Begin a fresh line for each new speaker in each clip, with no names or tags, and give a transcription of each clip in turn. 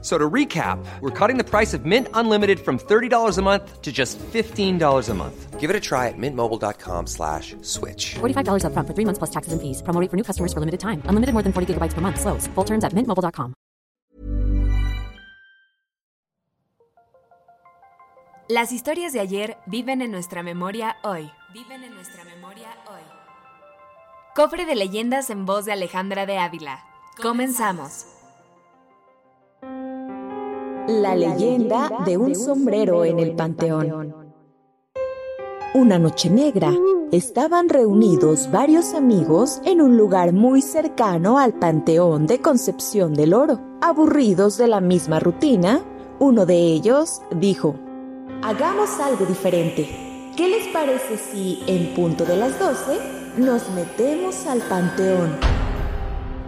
So to recap, we're cutting the price of Mint Unlimited from $30 a month to just $15 a month.
Give it a try at mintmobile.com slash switch.
$45 upfront for three months plus taxes and fees. Promo rate for new customers for limited time. Unlimited more than 40 gigabytes per month. Slows. Full terms at mintmobile.com.
Las historias de ayer viven en nuestra memoria hoy. Viven en nuestra memoria hoy. Cofre de leyendas en voz de Alejandra de Ávila. Comenzamos.
La leyenda de un sombrero en el panteón. Una noche negra, estaban reunidos varios amigos en un lugar muy cercano al Panteón de Concepción del Oro. Aburridos de la misma rutina, uno de ellos dijo, Hagamos algo diferente. ¿Qué les parece si, en punto de las 12, nos metemos al Panteón?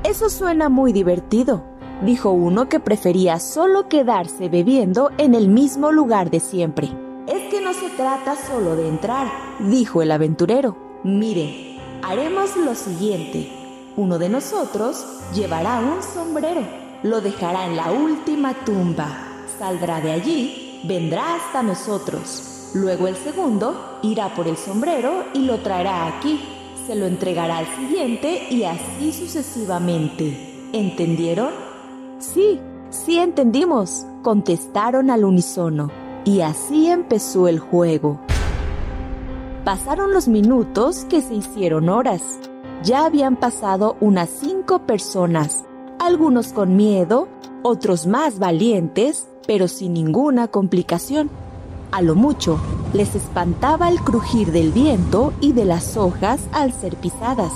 Eso suena muy divertido, dijo uno que prefería solo quedarse bebiendo en el mismo lugar de siempre. Es que no se trata solo de entrar, dijo el aventurero. Miren, haremos lo siguiente. Uno de nosotros llevará un sombrero, lo dejará en la última tumba, saldrá de allí, vendrá hasta nosotros. Luego el segundo irá por el sombrero y lo traerá aquí. Se lo entregará al siguiente y así sucesivamente. ¿Entendieron? Sí, sí entendimos, contestaron al unísono. Y así empezó el juego. Pasaron los minutos que se hicieron horas. Ya habían pasado unas cinco personas, algunos con miedo, otros más valientes, pero sin ninguna complicación. A lo mucho, les espantaba el crujir del viento y de las hojas al ser pisadas,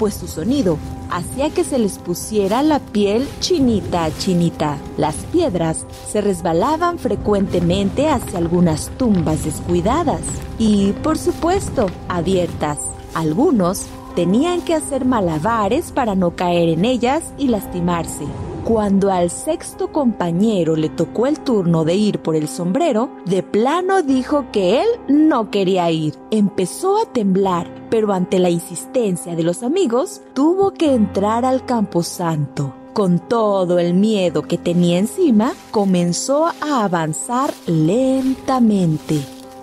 pues su sonido hacía que se les pusiera la piel chinita chinita. Las piedras se resbalaban frecuentemente hacia algunas tumbas descuidadas y, por supuesto, abiertas. Algunos tenían que hacer malabares para no caer en ellas y lastimarse. Cuando al sexto compañero le tocó el turno de ir por el sombrero, de plano dijo que él no quería ir. Empezó a temblar, pero ante la insistencia de los amigos, tuvo que entrar al camposanto. Con todo el miedo que tenía encima, comenzó a avanzar lentamente.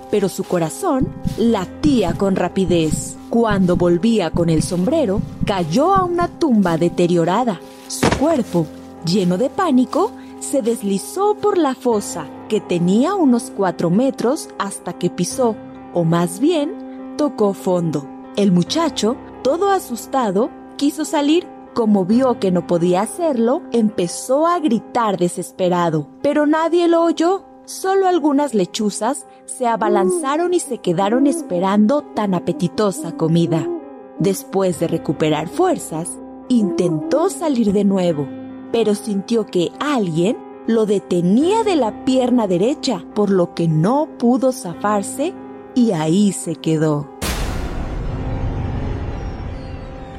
Pero su corazón latía con rapidez. Cuando volvía con el sombrero, cayó a una tumba deteriorada. Su cuerpo lleno de pánico, se deslizó por la fosa, que tenía unos cuatro metros, hasta que pisó, o más bien, tocó fondo. El muchacho, todo asustado, quiso salir. Como vio que no podía hacerlo, empezó a gritar desesperado, pero nadie lo oyó. Solo algunas lechuzas se abalanzaron y se quedaron esperando tan apetitosa comida. Después de recuperar fuerzas, intentó salir de nuevo, pero sintió que alguien lo detenía de la pierna derecha, por lo que no pudo zafarse y ahí se quedó.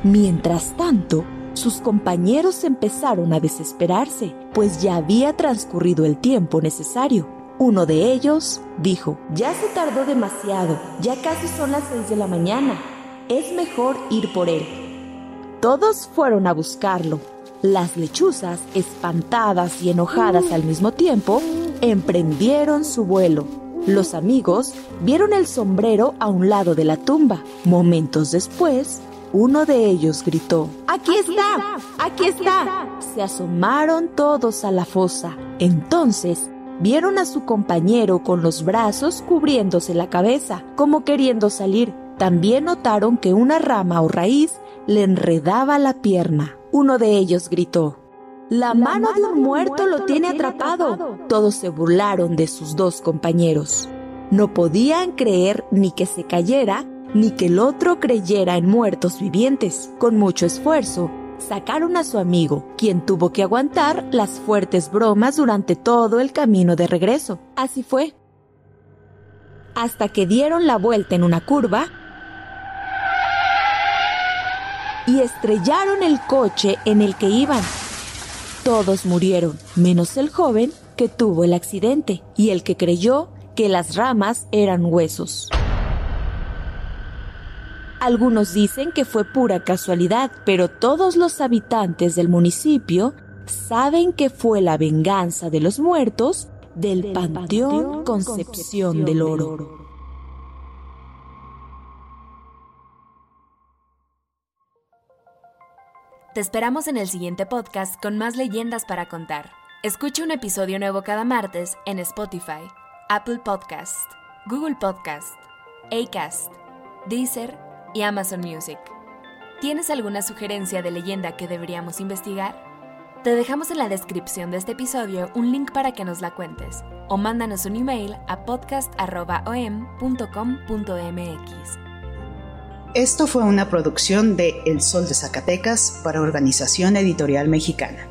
Mientras tanto, sus compañeros empezaron a desesperarse, pues ya había transcurrido el tiempo necesario. Uno de ellos dijo, ya se tardó demasiado, ya casi son las seis de la mañana, es mejor ir por él. Todos fueron a buscarlo, las lechuzas, espantadas y enojadas al mismo tiempo, emprendieron su vuelo. Los amigos vieron el sombrero a un lado de la tumba. Momentos después, uno de ellos gritó, ¡Aquí está! ¡Aquí está! Se asomaron todos a la fosa. Entonces, vieron a su compañero con los brazos cubriéndose la cabeza, como queriendo salir. También notaron que una rama o raíz le enredaba la pierna. Uno de ellos gritó, La, mano, de un muerto, lo tiene atrapado. Todos se burlaron de sus dos compañeros. No podían creer ni que se cayera, ni que el otro creyera en muertos vivientes. Con mucho esfuerzo, sacaron a su amigo, quien tuvo que aguantar las fuertes bromas durante todo el camino de regreso. Así fue. Hasta que dieron la vuelta en una curva y estrellaron el coche en el que iban. Todos murieron, menos el joven que tuvo el accidente y el que creyó que las ramas eran huesos. Algunos dicen que fue pura casualidad, pero todos los habitantes del municipio saben que fue la venganza de los muertos del, Panteón, Concepción, del Oro.
Te esperamos en el siguiente podcast con más leyendas para contar. Escucha un episodio nuevo cada martes en Spotify, Apple Podcast, Google Podcast, Acast, Deezer y Amazon Music. ¿Tienes alguna sugerencia de leyenda que deberíamos investigar? Te dejamos en la descripción de este episodio un link para que nos la cuentes o mándanos un email a podcast.om.com.mx.
Esto fue una producción de El Sol de Zacatecas para Organización Editorial Mexicana.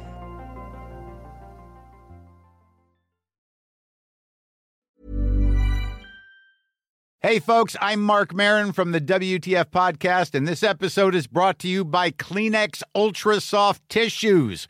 Hey, folks, I'm Mark Marin from the WTF Podcast, and this episode is brought to you by Kleenex Ultra Soft Tissues